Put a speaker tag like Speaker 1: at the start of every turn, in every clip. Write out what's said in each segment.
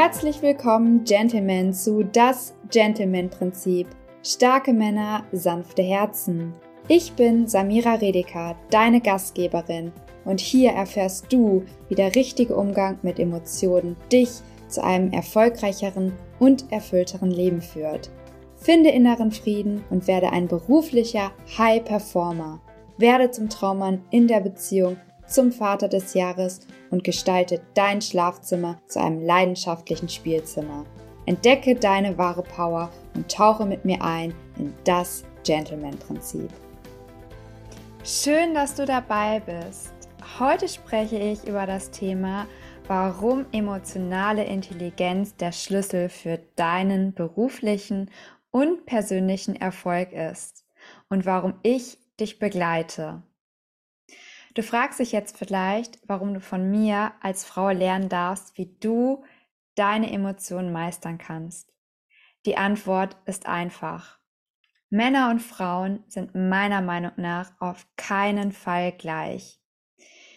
Speaker 1: Herzlich willkommen, Gentlemen, zu Das Gentleman-Prinzip. Starke Männer, sanfte Herzen. Ich bin Samira Redeker, deine Gastgeberin, und hier erfährst du, wie der richtige Umgang mit Emotionen dich zu einem erfolgreicheren und erfüllteren Leben führt. Finde inneren Frieden und werde ein beruflicher High Performer. Werde zum Traummann in der Beziehung zum Vater des Jahres und gestalte dein Schlafzimmer zu einem leidenschaftlichen Spielzimmer. Entdecke deine wahre Power und tauche mit mir ein in das Gentleman-Prinzip. Schön, dass du dabei bist. Heute spreche ich über das Thema, warum emotionale Intelligenz der Schlüssel für deinen beruflichen und persönlichen Erfolg ist und warum ich dich begleite. Du fragst dich jetzt vielleicht, warum du von mir als Frau lernen darfst, wie du deine Emotionen meistern kannst. Die Antwort ist einfach. Männer und Frauen sind meiner Meinung nach auf keinen Fall gleich.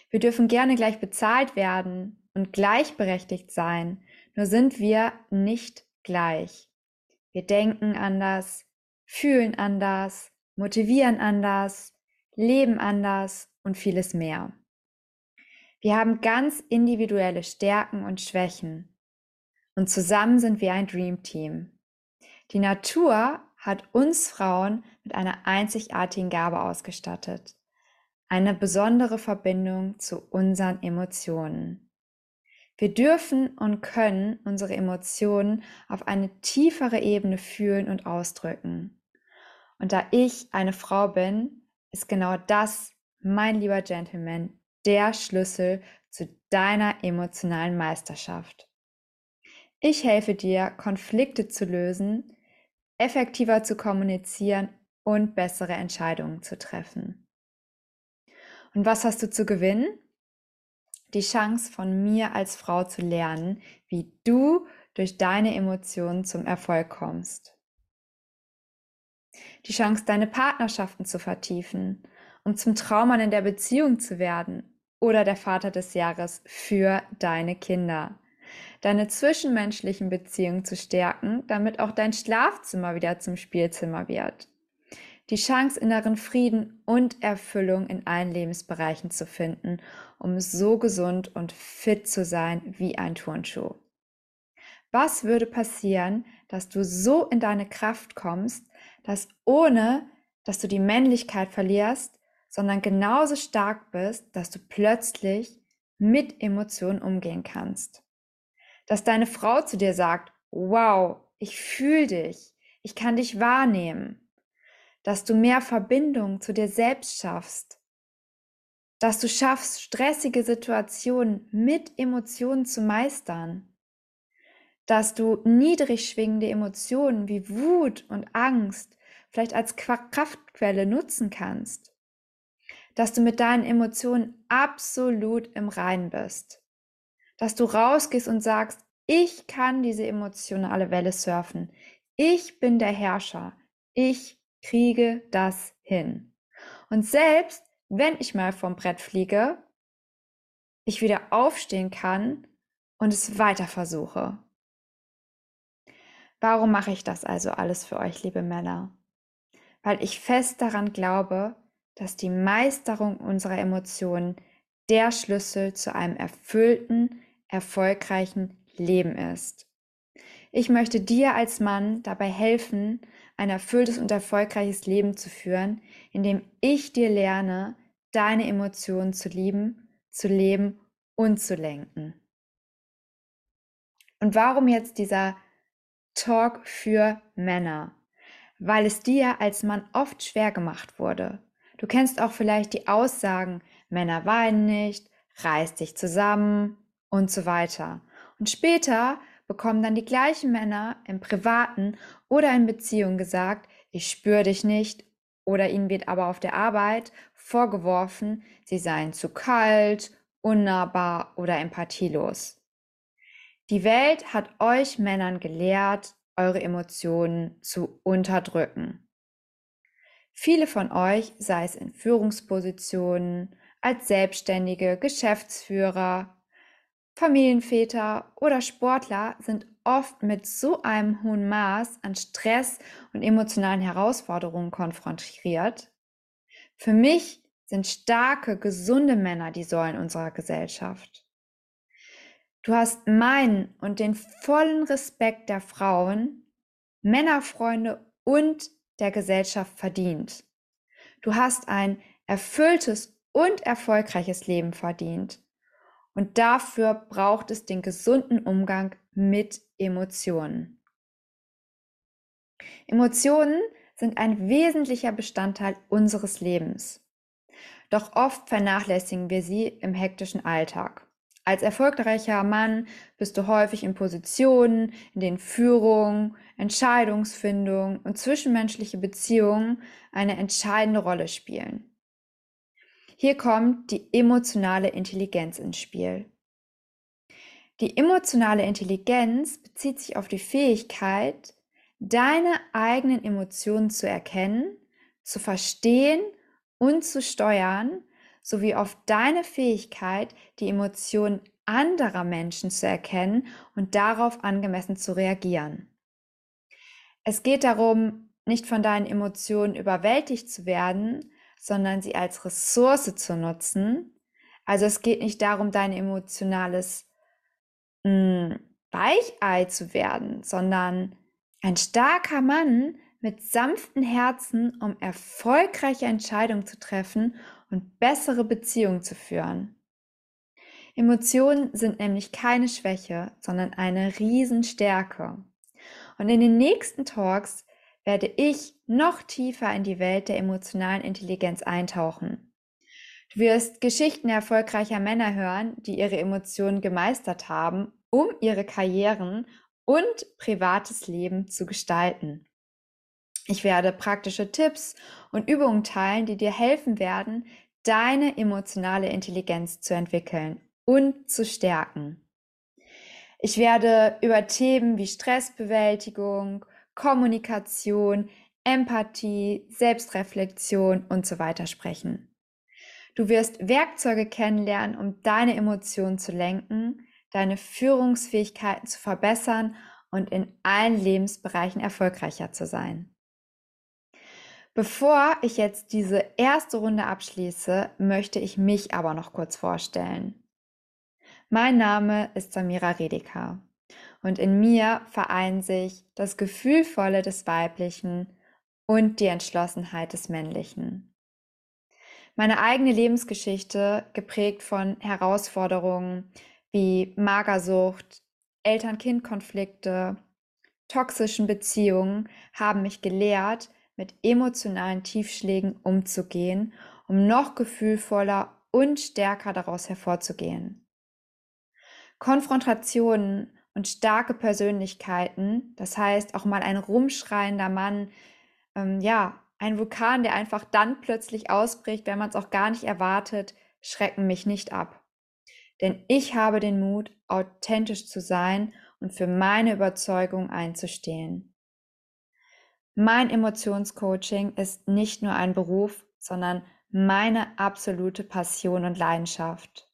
Speaker 1: Wir dürfen gerne gleich bezahlt werden und gleichberechtigt sein, nur sind wir nicht gleich. Wir denken anders, fühlen anders, motivieren anders, leben anders und vieles mehr. Wir haben ganz individuelle Stärken und Schwächen und zusammen sind wir ein Dream Team. Die Natur hat uns Frauen mit einer einzigartigen Gabe ausgestattet, eine besondere Verbindung zu unseren Emotionen. Wir dürfen und können unsere Emotionen auf eine tiefere Ebene fühlen und ausdrücken. Und da ich eine Frau bin, ist genau das mein lieber Gentleman, der Schlüssel zu deiner emotionalen Meisterschaft. Ich helfe dir, Konflikte zu lösen, effektiver zu kommunizieren und bessere Entscheidungen zu treffen. Und was hast du zu gewinnen? Die Chance von mir als Frau zu lernen, wie du durch deine Emotionen zum Erfolg kommst. Die Chance, deine Partnerschaften zu vertiefen um zum Traummann in der Beziehung zu werden oder der Vater des Jahres für deine Kinder. Deine zwischenmenschlichen Beziehungen zu stärken, damit auch dein Schlafzimmer wieder zum Spielzimmer wird. Die Chance, inneren Frieden und Erfüllung in allen Lebensbereichen zu finden, um so gesund und fit zu sein wie ein Turnschuh. Was würde passieren, dass du so in deine Kraft kommst, dass ohne dass du die Männlichkeit verlierst, sondern genauso stark bist, dass du plötzlich mit Emotionen umgehen kannst. Dass deine Frau zu dir sagt, wow, ich fühle dich, ich kann dich wahrnehmen. Dass du mehr Verbindung zu dir selbst schaffst. Dass du schaffst, stressige Situationen mit Emotionen zu meistern. Dass du niedrig schwingende Emotionen wie Wut und Angst vielleicht als Kraftquelle nutzen kannst dass du mit deinen Emotionen absolut im Reinen bist. Dass du rausgehst und sagst, ich kann diese emotionale Welle surfen. Ich bin der Herrscher. Ich kriege das hin. Und selbst wenn ich mal vom Brett fliege, ich wieder aufstehen kann und es weiter versuche. Warum mache ich das also alles für euch, liebe Männer? Weil ich fest daran glaube, dass die Meisterung unserer Emotionen der Schlüssel zu einem erfüllten, erfolgreichen Leben ist. Ich möchte dir als Mann dabei helfen, ein erfülltes und erfolgreiches Leben zu führen, indem ich dir lerne, deine Emotionen zu lieben, zu leben und zu lenken. Und warum jetzt dieser Talk für Männer? Weil es dir als Mann oft schwer gemacht wurde. Du kennst auch vielleicht die Aussagen, Männer weinen nicht, reiß dich zusammen und so weiter. Und später bekommen dann die gleichen Männer im privaten oder in Beziehungen gesagt, ich spüre dich nicht oder ihnen wird aber auf der Arbeit vorgeworfen, sie seien zu kalt, unnahbar oder empathielos. Die Welt hat euch Männern gelehrt, eure Emotionen zu unterdrücken. Viele von euch, sei es in Führungspositionen, als Selbstständige, Geschäftsführer Familienväter oder Sportler sind oft mit so einem hohen Maß an Stress und emotionalen Herausforderungen konfrontiert. Für mich sind starke, gesunde Männer die Säulen unserer Gesellschaft. Du hast meinen und den vollen Respekt der Frauen, Männerfreunde und der Gesellschaft verdient. Du hast ein erfülltes und erfolgreiches Leben verdient. Und dafür braucht es den gesunden Umgang mit Emotionen. Emotionen sind ein wesentlicher Bestandteil unseres Lebens. Doch oft vernachlässigen wir sie im hektischen Alltag. Als erfolgreicher Mann bist du häufig in Positionen, in denen Führung, Entscheidungsfindung und zwischenmenschliche Beziehungen eine entscheidende Rolle spielen. Hier kommt die emotionale Intelligenz ins Spiel. Die emotionale Intelligenz bezieht sich auf die Fähigkeit, deine eigenen Emotionen zu erkennen, zu verstehen und zu steuern, sowie auf deine Fähigkeit, die Emotionen anderer Menschen zu erkennen und darauf angemessen zu reagieren. Es geht darum, nicht von deinen Emotionen überwältigt zu werden, sondern sie als Ressource zu nutzen. Also es geht nicht darum, dein emotionales mh, hm, Weichei zu werden, sondern ein starker Mann mit sanften Herzen, um erfolgreiche Entscheidungen zu treffen und bessere Beziehungen zu führen. Emotionen sind nämlich keine Schwäche, sondern eine Riesenstärke. Und in den nächsten Talks werde ich noch tiefer in die Welt der emotionalen Intelligenz eintauchen. Du wirst Geschichten erfolgreicher Männer hören, die ihre Emotionen gemeistert haben, um ihre Karrieren und privates Leben zu gestalten. Ich werde praktische Tipps und Übungen teilen, die dir helfen werden, deine emotionale Intelligenz zu entwickeln und zu stärken. Ich werde über Themen wie Stressbewältigung, Kommunikation, Empathie, Selbstreflexion und so weiter sprechen. Du wirst Werkzeuge kennenlernen, um deine Emotionen zu lenken, deine Führungsfähigkeiten zu verbessern und in allen Lebensbereichen erfolgreicher zu sein. Bevor ich jetzt diese erste Runde abschließe, möchte ich mich aber noch kurz vorstellen. Mein Name ist Samira Redeka und in mir vereinen sich das Gefühlvolle des Weiblichen und die Entschlossenheit des Männlichen. Meine eigene Lebensgeschichte, geprägt von Herausforderungen wie Magersucht, Eltern-Kind-Konflikte, toxischen Beziehungen, haben mich gelehrt, mit emotionalen Tiefschlägen umzugehen, um noch gefühlvoller und stärker daraus hervorzugehen. Konfrontationen und starke Persönlichkeiten, das heißt auch mal ein rumschreiender Mann, ähm, ja, ein Vulkan, der einfach dann plötzlich ausbricht, wenn man es auch gar nicht erwartet, schrecken mich nicht ab. Denn ich habe den Mut, authentisch zu sein und für meine Überzeugung einzustehen. Mein Emotionscoaching ist nicht nur ein Beruf, sondern meine absolute Passion und Leidenschaft.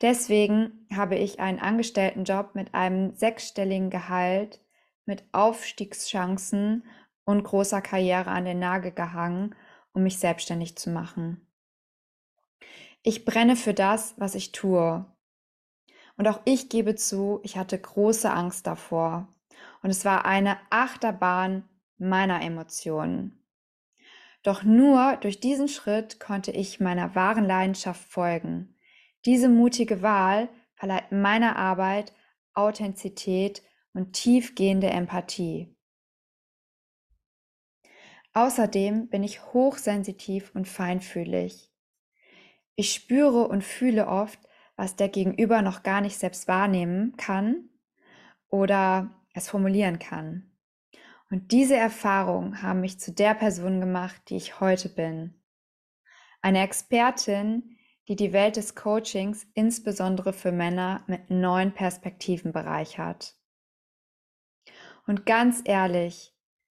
Speaker 1: Deswegen habe ich einen Angestelltenjob mit einem sechsstelligen Gehalt, mit Aufstiegschancen und großer Karriere an den Nagel gehangen, um mich selbstständig zu machen. Ich brenne für das, was ich tue. Und auch ich gebe zu, ich hatte große Angst davor. Und es war eine Achterbahn meiner Emotionen. Doch nur durch diesen Schritt konnte ich meiner wahren Leidenschaft folgen. Diese mutige Wahl verleiht meiner Arbeit Authentizität und tiefgehende Empathie. Außerdem bin ich hochsensitiv und feinfühlig. Ich spüre und fühle oft, was der Gegenüber noch gar nicht selbst wahrnehmen kann oder es formulieren kann. Und diese Erfahrungen haben mich zu der Person gemacht, die ich heute bin. Eine Expertin, die die Welt des Coachings insbesondere für Männer mit neuen Perspektiven bereichert. Und ganz ehrlich,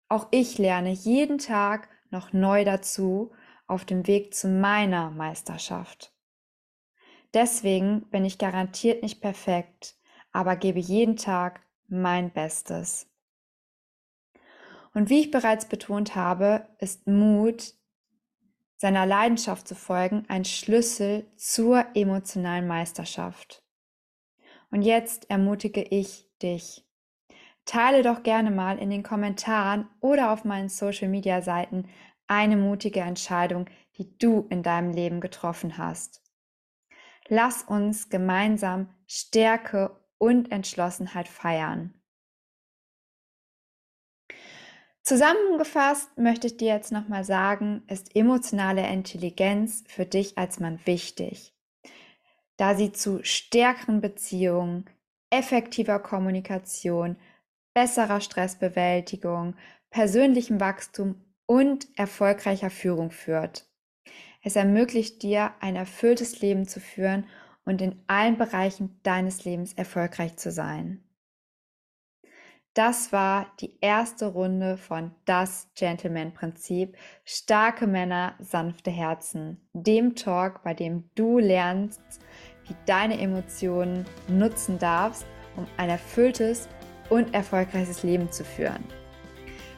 Speaker 1: auch ich lerne jeden Tag noch neu dazu auf dem Weg zu meiner Meisterschaft. Deswegen bin ich garantiert nicht perfekt, aber gebe jeden Tag mein Bestes. Und wie ich bereits betont habe, ist Mut, seiner Leidenschaft zu folgen, ein Schlüssel zur emotionalen Meisterschaft. Und jetzt ermutige ich dich. Teile doch gerne mal in den Kommentaren oder auf meinen Social-Media-Seiten eine mutige Entscheidung, die du in deinem Leben getroffen hast. Lass uns gemeinsam Stärke und Entschlossenheit feiern. Zusammengefasst möchte ich dir jetzt nochmal sagen, ist emotionale Intelligenz für dich als Mann wichtig, da sie zu stärkeren Beziehungen, effektiver Kommunikation, besserer Stressbewältigung, persönlichem Wachstum und erfolgreicher Führung führt. Es ermöglicht dir, ein erfülltes Leben zu führen und in allen Bereichen deines Lebens erfolgreich zu sein. Das war die erste Runde von Das Gentleman-Prinzip. Starke Männer, sanfte Herzen. Dem Talk, bei dem du lernst, wie deine Emotionen nutzen darfst, um ein erfülltes und erfolgreiches Leben zu führen.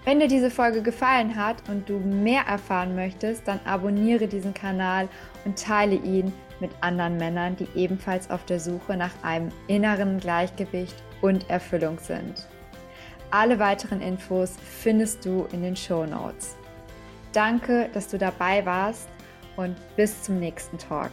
Speaker 1: Wenn dir diese Folge gefallen hat und du mehr erfahren möchtest, dann abonniere diesen Kanal und teile ihn mit anderen Männern, die ebenfalls auf der Suche nach einem inneren Gleichgewicht und Erfüllung sind. Alle weiteren Infos findest du in den Show Notes. Danke, dass du dabei warst und bis zum nächsten Talk.